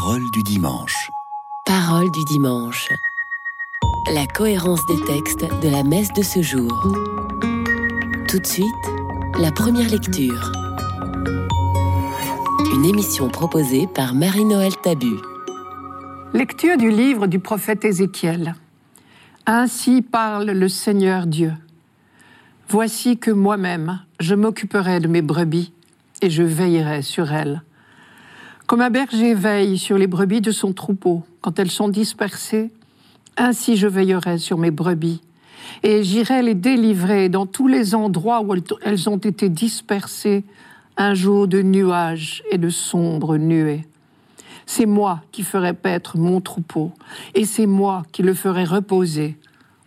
Parole du dimanche. Parole du dimanche. La cohérence des textes de la messe de ce jour. Tout de suite, la première lecture. Une émission proposée par Marie-Noël Tabu. Lecture du livre du prophète Ézéchiel. Ainsi parle le Seigneur Dieu. Voici que moi-même, je m'occuperai de mes brebis et je veillerai sur elles. Comme un berger veille sur les brebis de son troupeau quand elles sont dispersées, ainsi je veillerai sur mes brebis et j'irai les délivrer dans tous les endroits où elles ont été dispersées un jour de nuages et de sombres nuées. C'est moi qui ferai paître mon troupeau, et c'est moi qui le ferai reposer,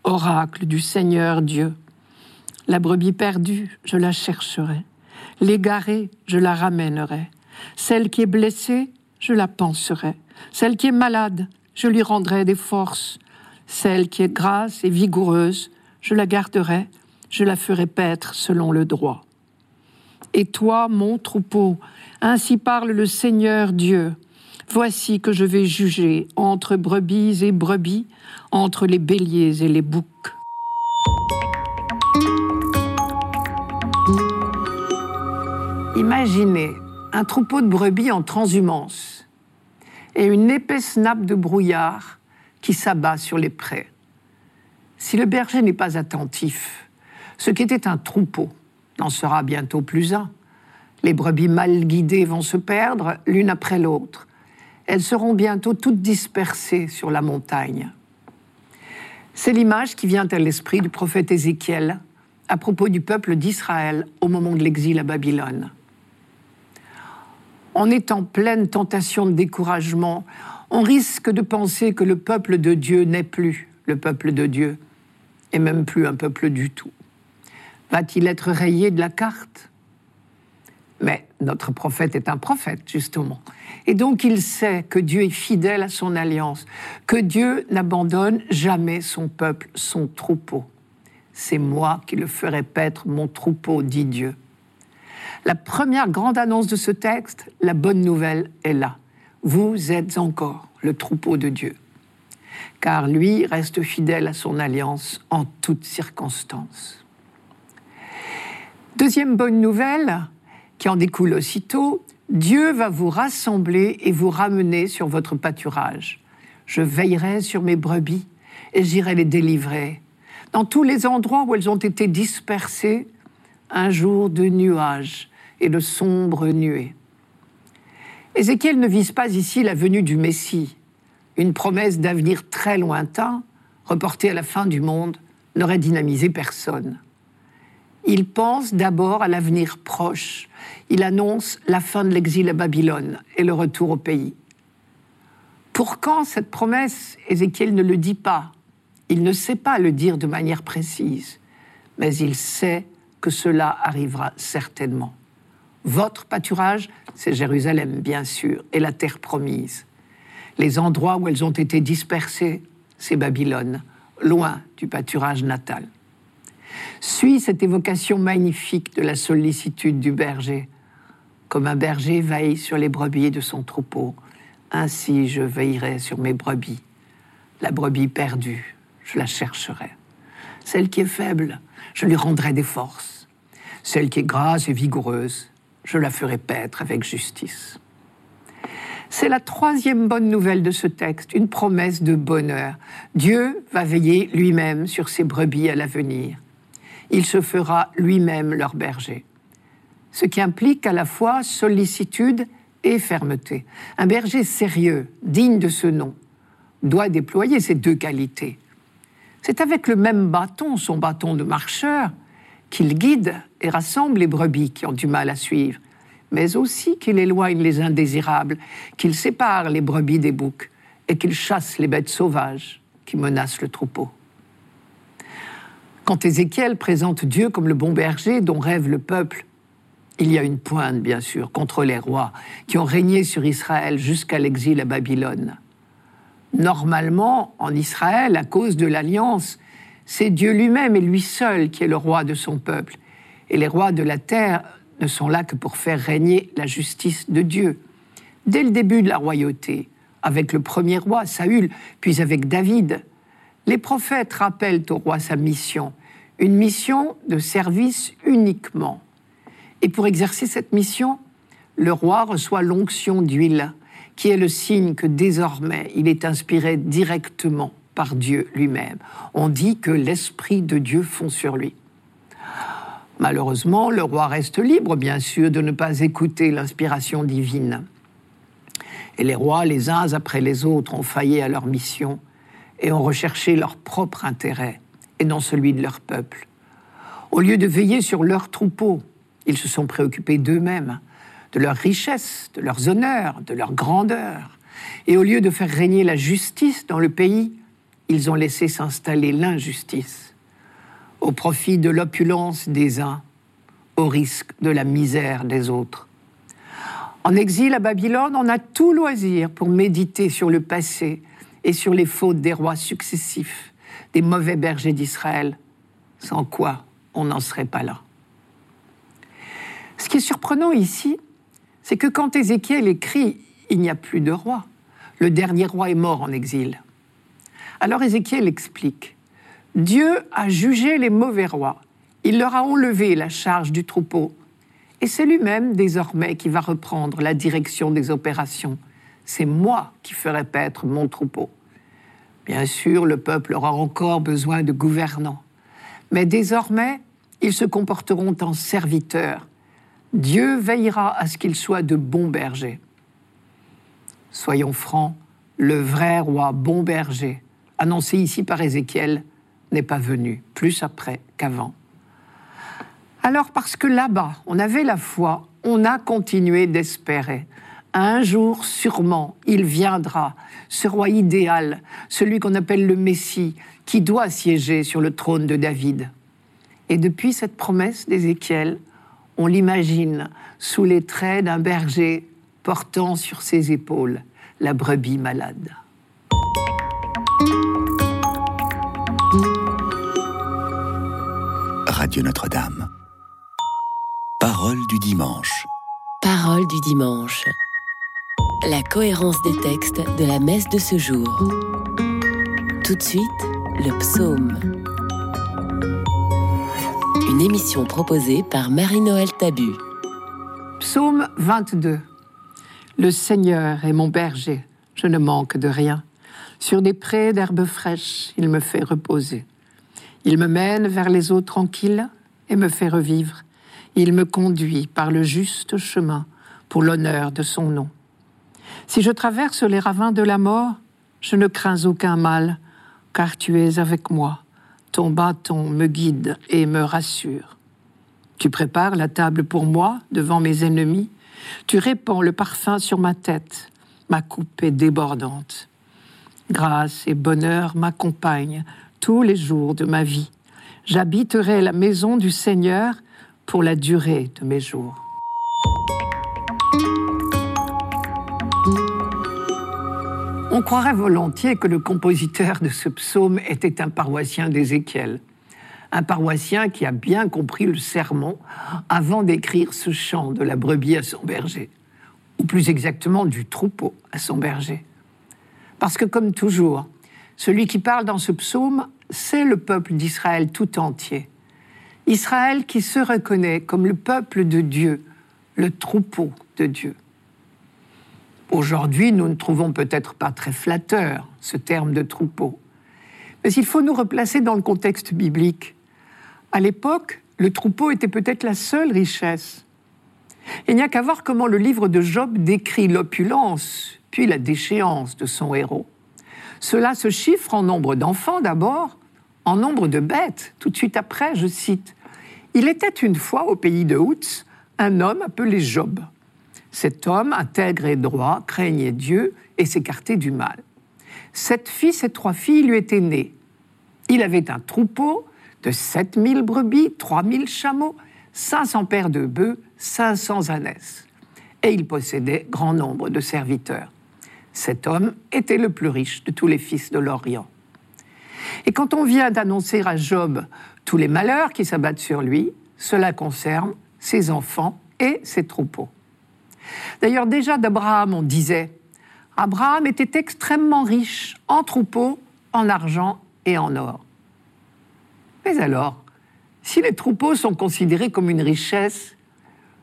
oracle du Seigneur Dieu. La brebis perdue, je la chercherai. L'égarée, je la ramènerai. Celle qui est blessée, je la penserai. Celle qui est malade, je lui rendrai des forces. Celle qui est grasse et vigoureuse, je la garderai, je la ferai paître selon le droit. Et toi, mon troupeau, ainsi parle le Seigneur Dieu, Voici que je vais juger entre brebis et brebis, entre les béliers et les boucs. Imaginez un troupeau de brebis en transhumance et une épaisse nappe de brouillard qui s'abat sur les prés. Si le berger n'est pas attentif, ce qui était un troupeau n'en sera bientôt plus un. Les brebis mal guidées vont se perdre l'une après l'autre elles seront bientôt toutes dispersées sur la montagne. C'est l'image qui vient à l'esprit du prophète Ézéchiel à propos du peuple d'Israël au moment de l'exil à Babylone. On est en pleine tentation de découragement. On risque de penser que le peuple de Dieu n'est plus le peuple de Dieu, et même plus un peuple du tout. Va-t-il être rayé de la carte? Mais notre prophète est un prophète, justement. Et donc il sait que Dieu est fidèle à son alliance, que Dieu n'abandonne jamais son peuple, son troupeau. C'est moi qui le ferai paître mon troupeau, dit Dieu. La première grande annonce de ce texte, la bonne nouvelle est là. Vous êtes encore le troupeau de Dieu. Car lui reste fidèle à son alliance en toutes circonstances. Deuxième bonne nouvelle, qui en découle aussitôt, Dieu va vous rassembler et vous ramener sur votre pâturage. Je veillerai sur mes brebis et j'irai les délivrer. Dans tous les endroits où elles ont été dispersées, un jour de nuages et de sombres nuées. Ézéchiel ne vise pas ici la venue du Messie. Une promesse d'avenir très lointain, reportée à la fin du monde, n'aurait dynamisé personne. Il pense d'abord à l'avenir proche. Il annonce la fin de l'exil à Babylone et le retour au pays. Pour quand cette promesse? Ézéchiel ne le dit pas. Il ne sait pas le dire de manière précise, mais il sait que cela arrivera certainement. Votre pâturage, c'est Jérusalem, bien sûr, et la terre promise. Les endroits où elles ont été dispersées, c'est Babylone, loin du pâturage natal suit cette évocation magnifique de la sollicitude du berger. Comme un berger veille sur les brebis de son troupeau, ainsi je veillerai sur mes brebis. La brebis perdue, je la chercherai. Celle qui est faible, je lui rendrai des forces. Celle qui est grasse et vigoureuse, je la ferai paître avec justice. C'est la troisième bonne nouvelle de ce texte, une promesse de bonheur. Dieu va veiller lui-même sur ses brebis à l'avenir il se fera lui-même leur berger. Ce qui implique à la fois sollicitude et fermeté. Un berger sérieux, digne de ce nom, doit déployer ces deux qualités. C'est avec le même bâton, son bâton de marcheur, qu'il guide et rassemble les brebis qui ont du mal à suivre, mais aussi qu'il éloigne les indésirables, qu'il sépare les brebis des boucs et qu'il chasse les bêtes sauvages qui menacent le troupeau. Quand Ézéchiel présente Dieu comme le bon berger dont rêve le peuple, il y a une pointe, bien sûr, contre les rois qui ont régné sur Israël jusqu'à l'exil à Babylone. Normalement, en Israël, à cause de l'alliance, c'est Dieu lui-même et lui seul qui est le roi de son peuple. Et les rois de la terre ne sont là que pour faire régner la justice de Dieu. Dès le début de la royauté, avec le premier roi, Saül, puis avec David. Les prophètes rappellent au roi sa mission, une mission de service uniquement. Et pour exercer cette mission, le roi reçoit l'onction d'huile, qui est le signe que désormais il est inspiré directement par Dieu lui-même. On dit que l'Esprit de Dieu fond sur lui. Malheureusement, le roi reste libre, bien sûr, de ne pas écouter l'inspiration divine. Et les rois, les uns après les autres, ont failli à leur mission et ont recherché leur propre intérêt et non celui de leur peuple. Au lieu de veiller sur leurs troupeaux, ils se sont préoccupés d'eux-mêmes, de leurs richesses, de leurs honneurs, de leur grandeur. Et au lieu de faire régner la justice dans le pays, ils ont laissé s'installer l'injustice, au profit de l'opulence des uns, au risque de la misère des autres. En exil à Babylone, on a tout loisir pour méditer sur le passé et sur les fautes des rois successifs, des mauvais bergers d'Israël, sans quoi on n'en serait pas là. Ce qui est surprenant ici, c'est que quand Ézéchiel écrit Il n'y a plus de roi, le dernier roi est mort en exil. Alors Ézéchiel explique Dieu a jugé les mauvais rois, il leur a enlevé la charge du troupeau, et c'est lui-même désormais qui va reprendre la direction des opérations. C'est moi qui ferai paître mon troupeau. Bien sûr, le peuple aura encore besoin de gouvernants, mais désormais, ils se comporteront en serviteurs. Dieu veillera à ce qu'ils soient de bons bergers. Soyons francs, le vrai roi bon berger annoncé ici par Ézéchiel, n'est pas venu, plus après qu'avant. Alors parce que là-bas, on avait la foi, on a continué d'espérer. Un jour, sûrement, il viendra, ce roi idéal, celui qu'on appelle le Messie, qui doit siéger sur le trône de David. Et depuis cette promesse d'Ézéchiel, on l'imagine sous les traits d'un berger portant sur ses épaules la brebis malade. Radio Notre-Dame. Parole du dimanche. Parole du dimanche. La cohérence des textes de la messe de ce jour. Tout de suite, le psaume. Une émission proposée par Marie-Noël Tabu. Psaume 22. Le Seigneur est mon berger, je ne manque de rien. Sur des prés d'herbes fraîches, il me fait reposer. Il me mène vers les eaux tranquilles et me fait revivre. Il me conduit par le juste chemin pour l'honneur de son nom. Si je traverse les ravins de la mort, je ne crains aucun mal, car tu es avec moi. Ton bâton me guide et me rassure. Tu prépares la table pour moi devant mes ennemis. Tu répands le parfum sur ma tête. Ma coupe est débordante. Grâce et bonheur m'accompagnent tous les jours de ma vie. J'habiterai la maison du Seigneur pour la durée de mes jours. On croirait volontiers que le compositeur de ce psaume était un paroissien d'Ézéchiel, un paroissien qui a bien compris le sermon avant d'écrire ce chant de la brebis à son berger, ou plus exactement du troupeau à son berger. Parce que comme toujours, celui qui parle dans ce psaume, c'est le peuple d'Israël tout entier. Israël qui se reconnaît comme le peuple de Dieu, le troupeau de Dieu. Aujourd'hui, nous ne trouvons peut-être pas très flatteur ce terme de troupeau. Mais il faut nous replacer dans le contexte biblique. À l'époque, le troupeau était peut-être la seule richesse. Il n'y a qu'à voir comment le livre de Job décrit l'opulence, puis la déchéance de son héros. Cela se chiffre en nombre d'enfants d'abord, en nombre de bêtes. Tout de suite après, je cite Il était une fois au pays de Houts un homme appelé Job. Cet homme, intègre et droit, craignait Dieu et s'écartait du mal. Sept fils et trois filles lui étaient nés. Il avait un troupeau de 7000 brebis, 3000 chameaux, 500 paires de bœufs, 500 ânesses. Et il possédait grand nombre de serviteurs. Cet homme était le plus riche de tous les fils de l'Orient. Et quand on vient d'annoncer à Job tous les malheurs qui s'abattent sur lui, cela concerne ses enfants et ses troupeaux. D'ailleurs, déjà d'Abraham, on disait Abraham était extrêmement riche en troupeaux, en argent et en or. Mais alors, si les troupeaux sont considérés comme une richesse,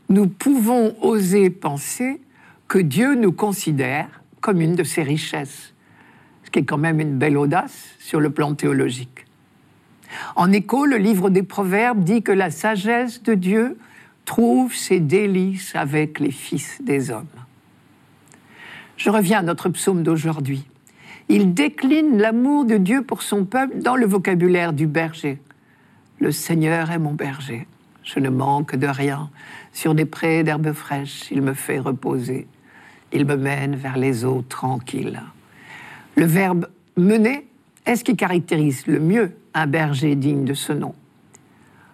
nous pouvons oser penser que Dieu nous considère comme une de ses richesses, ce qui est quand même une belle audace sur le plan théologique. En écho, le livre des Proverbes dit que la sagesse de Dieu trouve ses délices avec les fils des hommes. Je reviens à notre psaume d'aujourd'hui. Il décline l'amour de Dieu pour son peuple dans le vocabulaire du berger. Le Seigneur est mon berger. Je ne manque de rien. Sur des prés d'herbes fraîches, il me fait reposer. Il me mène vers les eaux tranquilles. Le verbe mener est ce qui caractérise le mieux un berger digne de ce nom.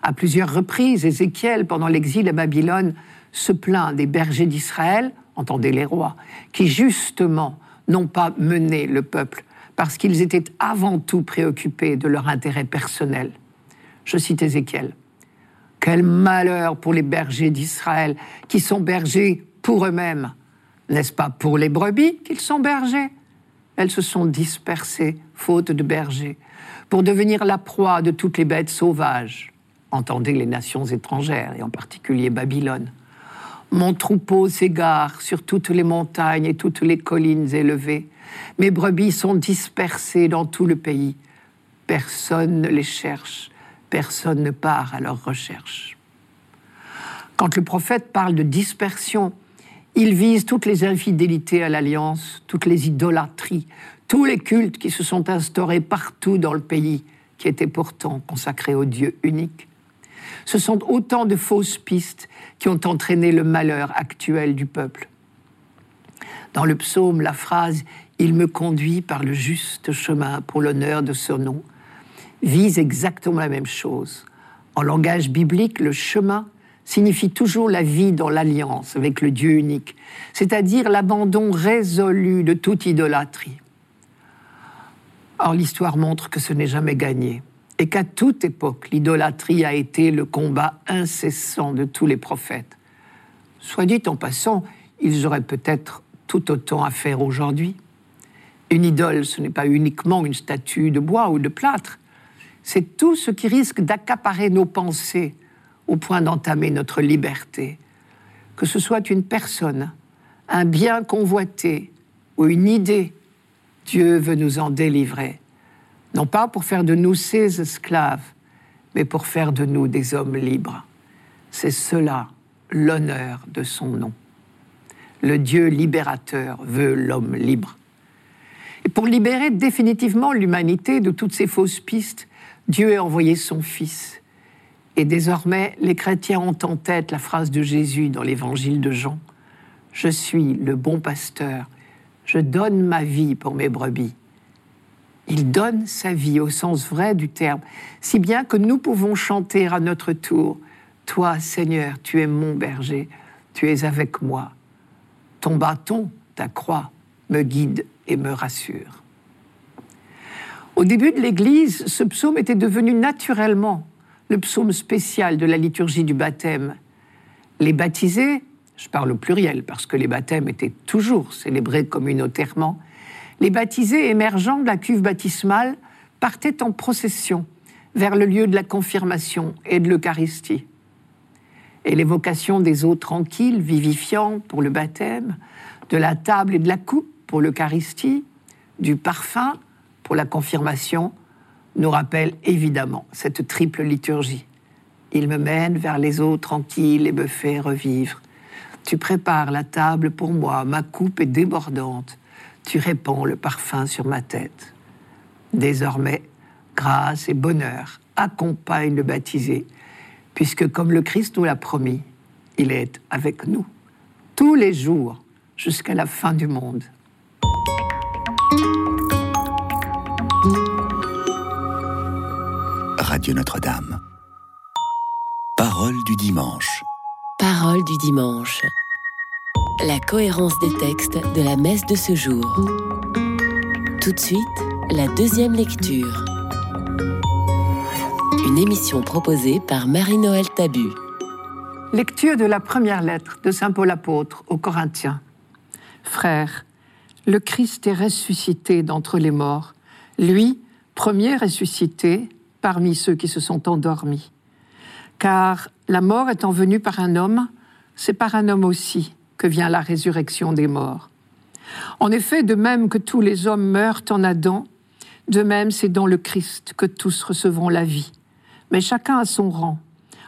À plusieurs reprises, Ézéchiel, pendant l'exil à Babylone, se plaint des bergers d'Israël, entendez les rois, qui justement n'ont pas mené le peuple parce qu'ils étaient avant tout préoccupés de leur intérêt personnel. Je cite Ézéchiel. Quel malheur pour les bergers d'Israël qui sont bergers pour eux-mêmes. N'est-ce pas pour les brebis qu'ils sont bergers? Elles se sont dispersées, faute de bergers, pour devenir la proie de toutes les bêtes sauvages. Entendez les nations étrangères, et en particulier Babylone. Mon troupeau s'égare sur toutes les montagnes et toutes les collines élevées. Mes brebis sont dispersées dans tout le pays. Personne ne les cherche, personne ne part à leur recherche. Quand le prophète parle de dispersion, il vise toutes les infidélités à l'alliance, toutes les idolâtries, tous les cultes qui se sont instaurés partout dans le pays, qui était pourtant consacré au Dieu unique. Ce sont autant de fausses pistes qui ont entraîné le malheur actuel du peuple. Dans le psaume, la phrase Il me conduit par le juste chemin pour l'honneur de ce nom vise exactement la même chose. En langage biblique, le chemin signifie toujours la vie dans l'alliance avec le Dieu unique, c'est-à-dire l'abandon résolu de toute idolâtrie. Or, l'histoire montre que ce n'est jamais gagné et qu'à toute époque, l'idolâtrie a été le combat incessant de tous les prophètes. Soit dit en passant, ils auraient peut-être tout autant à faire aujourd'hui. Une idole, ce n'est pas uniquement une statue de bois ou de plâtre, c'est tout ce qui risque d'accaparer nos pensées au point d'entamer notre liberté. Que ce soit une personne, un bien convoité ou une idée, Dieu veut nous en délivrer non pas pour faire de nous ses esclaves, mais pour faire de nous des hommes libres. C'est cela l'honneur de son nom. Le Dieu libérateur veut l'homme libre. Et pour libérer définitivement l'humanité de toutes ces fausses pistes, Dieu a envoyé son Fils. Et désormais, les chrétiens ont en tête la phrase de Jésus dans l'évangile de Jean. Je suis le bon pasteur, je donne ma vie pour mes brebis. Il donne sa vie au sens vrai du terme, si bien que nous pouvons chanter à notre tour Toi, Seigneur, tu es mon berger, tu es avec moi. Ton bâton, ta croix, me guide et me rassure. Au début de l'Église, ce psaume était devenu naturellement psaume spécial de la liturgie du baptême. Les baptisés, je parle au pluriel parce que les baptêmes étaient toujours célébrés communautairement, les baptisés émergeant de la cuve baptismale partaient en procession vers le lieu de la confirmation et de l'Eucharistie. Et l'évocation des eaux tranquilles, vivifiantes pour le baptême, de la table et de la coupe pour l'Eucharistie, du parfum pour la confirmation, nous rappelle évidemment cette triple liturgie. Il me mène vers les eaux tranquilles et me fait revivre. Tu prépares la table pour moi, ma coupe est débordante tu répands le parfum sur ma tête. Désormais, grâce et bonheur accompagnent le baptisé, puisque comme le Christ nous l'a promis, il est avec nous tous les jours jusqu'à la fin du monde. Radio Notre-Dame. Parole du dimanche. Parole du dimanche la cohérence des textes de la messe de ce jour. Tout de suite, la deuxième lecture. Une émission proposée par Marie-Noël Tabu. Lecture de la première lettre de Saint Paul apôtre aux Corinthiens. Frères, le Christ est ressuscité d'entre les morts, lui, premier ressuscité parmi ceux qui se sont endormis. Car la mort étant venue par un homme, c'est par un homme aussi que vient la résurrection des morts. En effet, de même que tous les hommes meurent en Adam, de même c'est dans le Christ que tous recevront la vie. Mais chacun a son rang.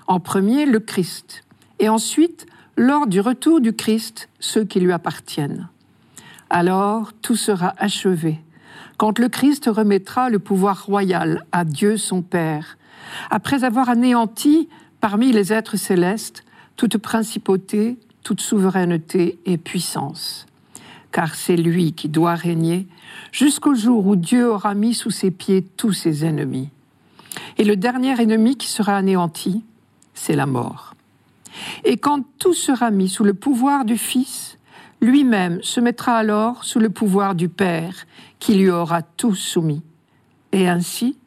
En premier, le Christ, et ensuite, lors du retour du Christ, ceux qui lui appartiennent. Alors tout sera achevé, quand le Christ remettra le pouvoir royal à Dieu son Père, après avoir anéanti parmi les êtres célestes toute principauté, toute souveraineté et puissance. Car c'est lui qui doit régner jusqu'au jour où Dieu aura mis sous ses pieds tous ses ennemis. Et le dernier ennemi qui sera anéanti, c'est la mort. Et quand tout sera mis sous le pouvoir du Fils, lui-même se mettra alors sous le pouvoir du Père, qui lui aura tout soumis. Et ainsi,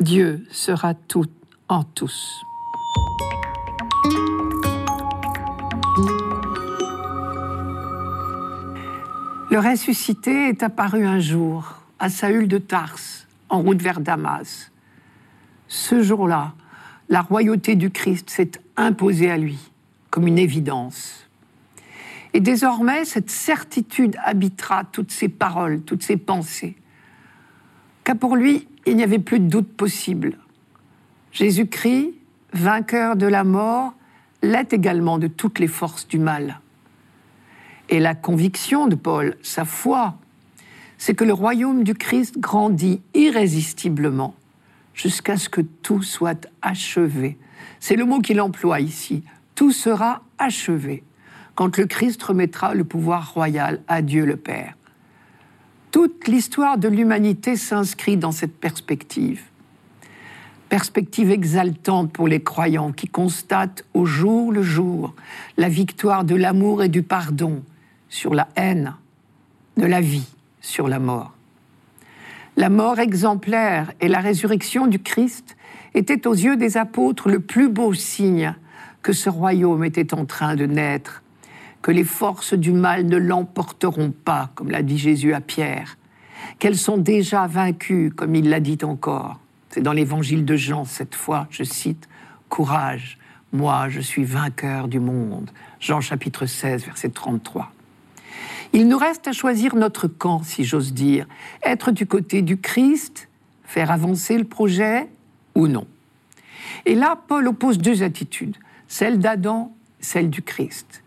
Dieu sera tout en tous. Le ressuscité est apparu un jour à Saül de Tarse, en route vers Damas. Ce jour-là, la royauté du Christ s'est imposée à lui comme une évidence. Et désormais, cette certitude habitera toutes ses paroles, toutes ses pensées. Car pour lui, il n'y avait plus de doute possible. Jésus-Christ, vainqueur de la mort, l'est également de toutes les forces du mal. Et la conviction de Paul, sa foi, c'est que le royaume du Christ grandit irrésistiblement jusqu'à ce que tout soit achevé. C'est le mot qu'il emploie ici, tout sera achevé quand le Christ remettra le pouvoir royal à Dieu le Père. Toute l'histoire de l'humanité s'inscrit dans cette perspective. Perspective exaltante pour les croyants qui constatent au jour le jour la victoire de l'amour et du pardon sur la haine, de la vie sur la mort. La mort exemplaire et la résurrection du Christ étaient aux yeux des apôtres le plus beau signe que ce royaume était en train de naître, que les forces du mal ne l'emporteront pas, comme l'a dit Jésus à Pierre, qu'elles sont déjà vaincues, comme il l'a dit encore. C'est dans l'évangile de Jean, cette fois, je cite, Courage, moi je suis vainqueur du monde. Jean chapitre 16, verset 33. Il nous reste à choisir notre camp, si j'ose dire, être du côté du Christ, faire avancer le projet ou non. Et là, Paul oppose deux attitudes celle d'Adam, celle du Christ.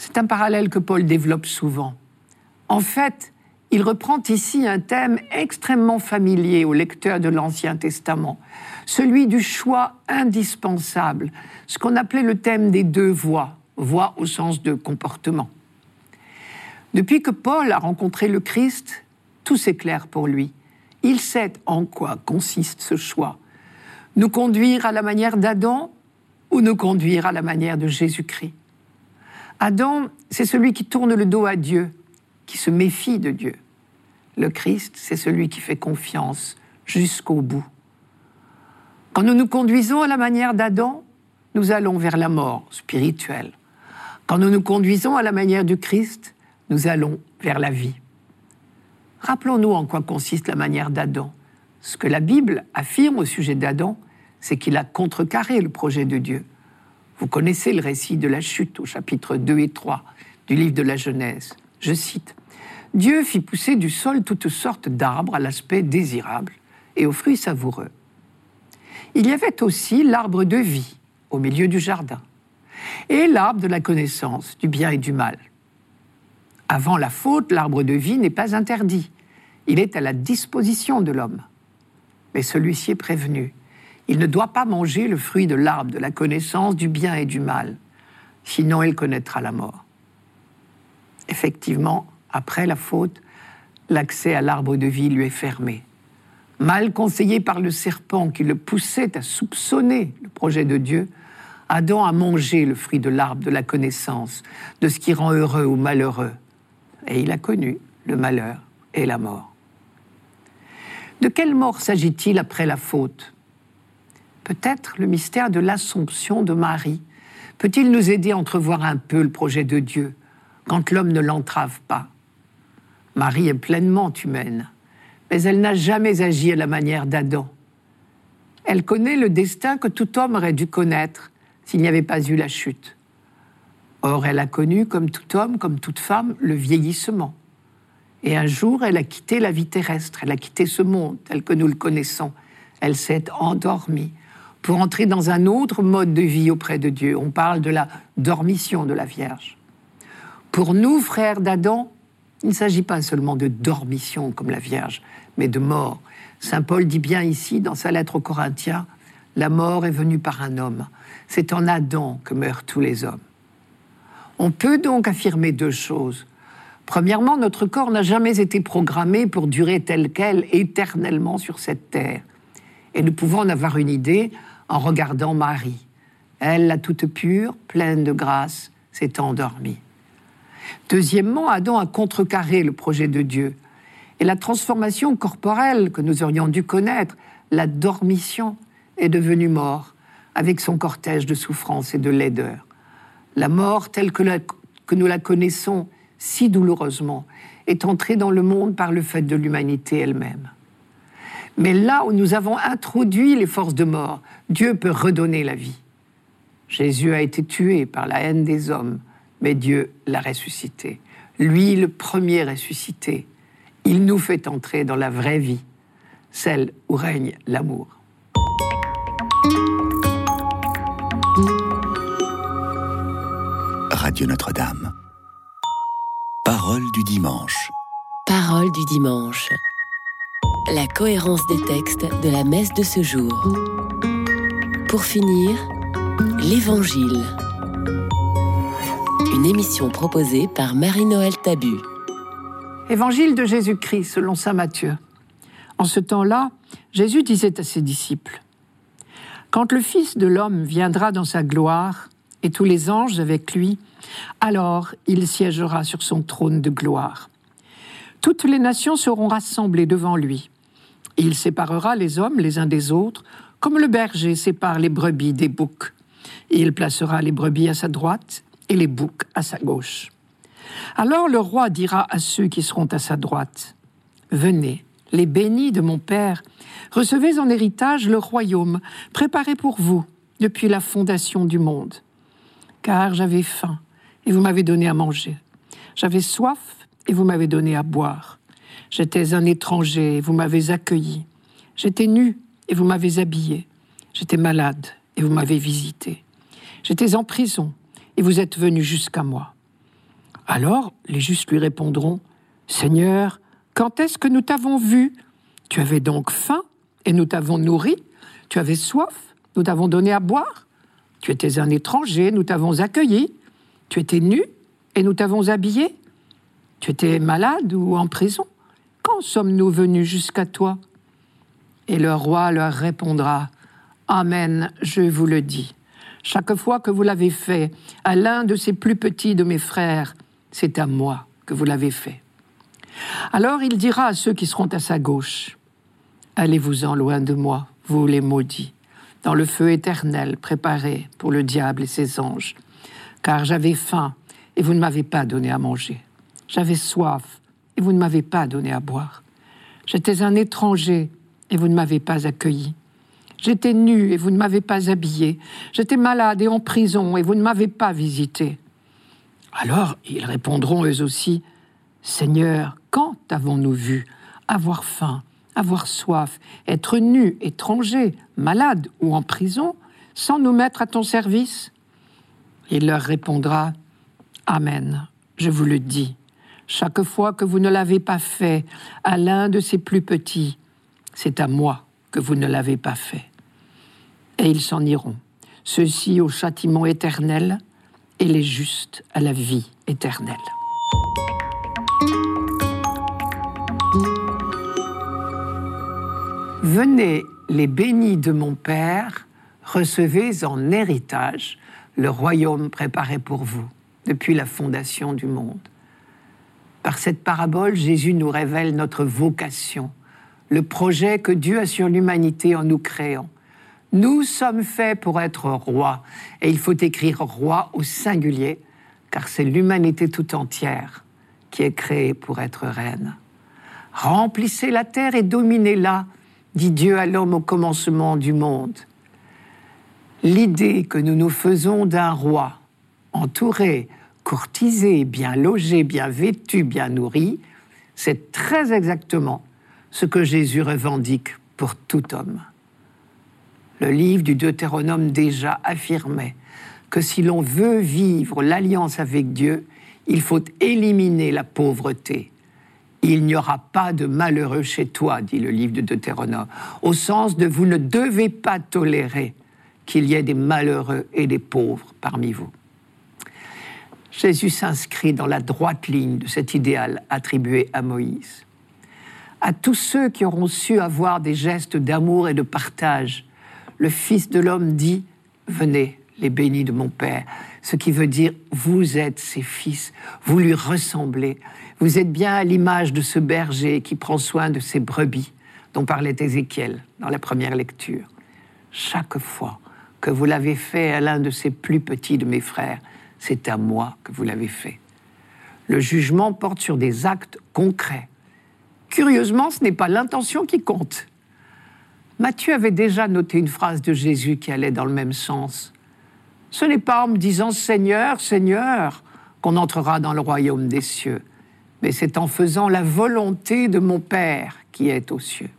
C'est un parallèle que Paul développe souvent. En fait, il reprend ici un thème extrêmement familier aux lecteurs de l'Ancien Testament, celui du choix indispensable, ce qu'on appelait le thème des deux voies, voies au sens de comportement. Depuis que Paul a rencontré le Christ, tout s'éclaire pour lui. Il sait en quoi consiste ce choix. Nous conduire à la manière d'Adam ou nous conduire à la manière de Jésus-Christ. Adam, c'est celui qui tourne le dos à Dieu, qui se méfie de Dieu. Le Christ, c'est celui qui fait confiance jusqu'au bout. Quand nous nous conduisons à la manière d'Adam, nous allons vers la mort spirituelle. Quand nous nous conduisons à la manière du Christ, nous allons vers la vie. Rappelons-nous en quoi consiste la manière d'Adam. Ce que la Bible affirme au sujet d'Adam, c'est qu'il a contrecarré le projet de Dieu. Vous connaissez le récit de la chute au chapitre 2 et 3 du livre de la Genèse. Je cite Dieu fit pousser du sol toutes sortes d'arbres à l'aspect désirable et aux fruits savoureux. Il y avait aussi l'arbre de vie au milieu du jardin et l'arbre de la connaissance du bien et du mal. Avant la faute, l'arbre de vie n'est pas interdit. Il est à la disposition de l'homme. Mais celui-ci est prévenu il ne doit pas manger le fruit de l'arbre de la connaissance du bien et du mal, sinon il connaîtra la mort. Effectivement, après la faute, l'accès à l'arbre de vie lui est fermé. Mal conseillé par le serpent qui le poussait à soupçonner le projet de Dieu, Adam a mangé le fruit de l'arbre de la connaissance, de ce qui rend heureux ou malheureux, et il a connu le malheur et la mort. De quelle mort s'agit-il après la faute? Peut-être le mystère de l'Assomption de Marie peut-il nous aider à entrevoir un peu le projet de Dieu quand l'homme ne l'entrave pas? Marie est pleinement humaine, mais elle n'a jamais agi à la manière d'Adam. Elle connaît le destin que tout homme aurait dû connaître s'il n'y avait pas eu la chute. Or, elle a connu, comme tout homme, comme toute femme, le vieillissement. Et un jour, elle a quitté la vie terrestre, elle a quitté ce monde tel que nous le connaissons. Elle s'est endormie pour entrer dans un autre mode de vie auprès de Dieu. On parle de la dormition de la Vierge. Pour nous, frères d'Adam, il ne s'agit pas seulement de dormition comme la Vierge, mais de mort. Saint Paul dit bien ici, dans sa lettre aux Corinthiens, la mort est venue par un homme. C'est en Adam que meurent tous les hommes. On peut donc affirmer deux choses. Premièrement, notre corps n'a jamais été programmé pour durer tel quel éternellement sur cette terre. Et nous pouvons en avoir une idée en regardant Marie. Elle, la toute pure, pleine de grâce, s'est endormie. Deuxièmement, Adam a contrecarré le projet de Dieu. Et la transformation corporelle que nous aurions dû connaître, la dormition, est devenue mort, avec son cortège de souffrance et de laideur. La mort telle que, que nous la connaissons si douloureusement est entrée dans le monde par le fait de l'humanité elle-même. Mais là où nous avons introduit les forces de mort, Dieu peut redonner la vie. Jésus a été tué par la haine des hommes, mais Dieu l'a ressuscité. Lui, le premier ressuscité, il nous fait entrer dans la vraie vie, celle où règne l'amour. Radio Notre-Dame. Parole du dimanche. Parole du dimanche. La cohérence des textes de la messe de ce jour. Pour finir, l'Évangile. Une émission proposée par Marie-Noël Tabu. Évangile de Jésus-Christ selon Saint Matthieu. En ce temps-là, Jésus disait à ses disciples, Quand le Fils de l'homme viendra dans sa gloire, et tous les anges avec lui, alors il siégera sur son trône de gloire. Toutes les nations seront rassemblées devant lui. Il séparera les hommes les uns des autres, comme le berger sépare les brebis des boucs. Il placera les brebis à sa droite et les boucs à sa gauche. Alors le roi dira à ceux qui seront à sa droite, Venez, les bénis de mon Père, recevez en héritage le royaume préparé pour vous depuis la fondation du monde. Car j'avais faim et vous m'avez donné à manger. J'avais soif et vous m'avez donné à boire. J'étais un étranger et vous m'avez accueilli. J'étais nu et vous m'avez habillé. J'étais malade et vous m'avez visité. J'étais en prison et vous êtes venu jusqu'à moi. Alors les justes lui répondront, Seigneur, quand est-ce que nous t'avons vu? Tu avais donc faim et nous t'avons nourri? Tu avais soif, nous t'avons donné à boire? Tu étais un étranger, nous t'avons accueilli Tu étais nu et nous t'avons habillé? Tu étais malade ou en prison? Quand sommes-nous venus jusqu'à toi? Et le roi leur répondra, Amen, je vous le dis. Chaque fois que vous l'avez fait à l'un de ces plus petits de mes frères, c'est à moi que vous l'avez fait. Alors il dira à ceux qui seront à sa gauche, Allez-vous-en loin de moi, vous les maudits, dans le feu éternel préparé pour le diable et ses anges, car j'avais faim et vous ne m'avez pas donné à manger. J'avais soif et vous ne m'avez pas donné à boire. J'étais un étranger et vous ne m'avez pas accueilli. J'étais nu et vous ne m'avez pas habillé. J'étais malade et en prison et vous ne m'avez pas visité. Alors ils répondront eux aussi, Seigneur, quand avons-nous vu avoir faim, avoir soif, être nu, étranger, malade ou en prison, sans nous mettre à ton service? Il leur répondra, Amen, je vous le dis, chaque fois que vous ne l'avez pas fait à l'un de ces plus petits, c'est à moi que vous ne l'avez pas fait. Et ils s'en iront, ceux-ci au châtiment éternel, et les justes à la vie éternelle. Venez, les bénis de mon Père, recevez en héritage le royaume préparé pour vous depuis la fondation du monde. Par cette parabole, Jésus nous révèle notre vocation, le projet que Dieu a sur l'humanité en nous créant. Nous sommes faits pour être rois, et il faut écrire roi au singulier, car c'est l'humanité tout entière qui est créée pour être reine. Remplissez la terre et dominez-la, dit Dieu à l'homme au commencement du monde. L'idée que nous nous faisons d'un roi, entouré, courtisé, bien logé, bien vêtu, bien nourri, c'est très exactement ce que Jésus revendique pour tout homme. Le livre du Deutéronome déjà affirmait que si l'on veut vivre l'alliance avec Dieu, il faut éliminer la pauvreté. Il n'y aura pas de malheureux chez toi, dit le livre de Deutéronome, au sens de vous ne devez pas tolérer qu'il y ait des malheureux et des pauvres parmi vous. Jésus s'inscrit dans la droite ligne de cet idéal attribué à Moïse. À tous ceux qui auront su avoir des gestes d'amour et de partage, le Fils de l'homme dit, venez, les bénis de mon Père, ce qui veut dire vous êtes ses fils, vous lui ressemblez, vous êtes bien à l'image de ce berger qui prend soin de ses brebis, dont parlait Ézéchiel dans la première lecture. Chaque fois que vous l'avez fait à l'un de ces plus petits de mes frères, c'est à moi que vous l'avez fait. Le jugement porte sur des actes concrets. Curieusement, ce n'est pas l'intention qui compte. Matthieu avait déjà noté une phrase de Jésus qui allait dans le même sens. Ce n'est pas en me disant Seigneur, Seigneur qu'on entrera dans le royaume des cieux, mais c'est en faisant la volonté de mon Père qui est aux cieux.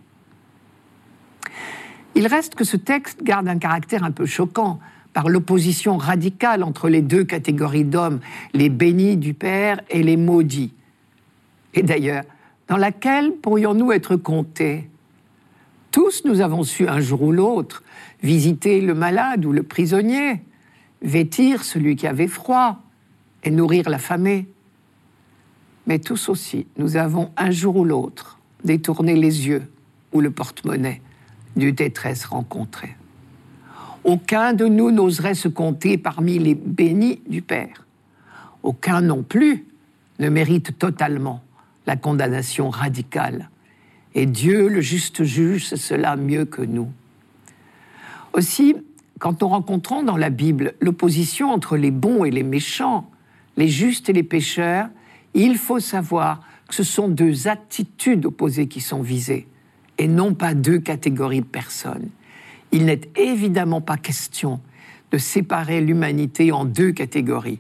Il reste que ce texte garde un caractère un peu choquant par l'opposition radicale entre les deux catégories d'hommes, les bénis du Père et les maudits. Et d'ailleurs, dans laquelle pourrions-nous être comptés? Tous nous avons su un jour ou l'autre visiter le malade ou le prisonnier, vêtir celui qui avait froid et nourrir l'affamé. Mais tous aussi, nous avons un jour ou l'autre détourné les yeux ou le porte-monnaie du détresse rencontrée. Aucun de nous n'oserait se compter parmi les bénis du Père. Aucun non plus ne mérite totalement la condamnation radicale. Et Dieu, le juste juge, cela mieux que nous. Aussi, quand nous rencontrons dans la Bible l'opposition entre les bons et les méchants, les justes et les pécheurs, il faut savoir que ce sont deux attitudes opposées qui sont visées, et non pas deux catégories de personnes. Il n'est évidemment pas question de séparer l'humanité en deux catégories,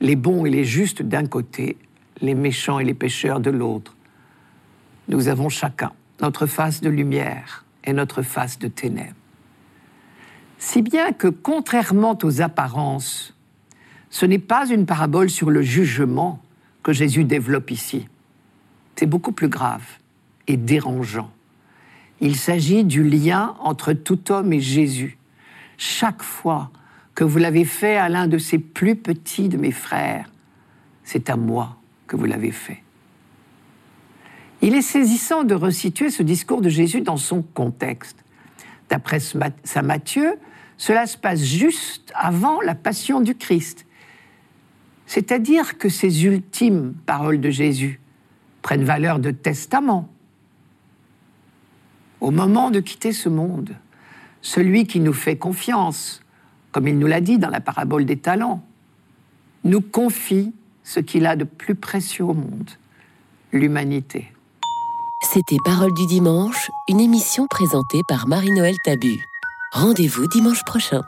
les bons et les justes d'un côté, les méchants et les pécheurs de l'autre. Nous avons chacun notre face de lumière et notre face de ténèbres. Si bien que, contrairement aux apparences, ce n'est pas une parabole sur le jugement que Jésus développe ici. C'est beaucoup plus grave et dérangeant. Il s'agit du lien entre tout homme et Jésus. Chaque fois que vous l'avez fait à l'un de ces plus petits de mes frères, c'est à moi que vous l'avez fait. Il est saisissant de resituer ce discours de Jésus dans son contexte. D'après Saint Matthieu, cela se passe juste avant la passion du Christ. C'est-à-dire que ces ultimes paroles de Jésus prennent valeur de testament. Au moment de quitter ce monde, celui qui nous fait confiance, comme il nous l'a dit dans la parabole des talents, nous confie ce qu'il a de plus précieux au monde, l'humanité. C'était Parole du dimanche, une émission présentée par Marie-Noël Tabu. Rendez-vous dimanche prochain.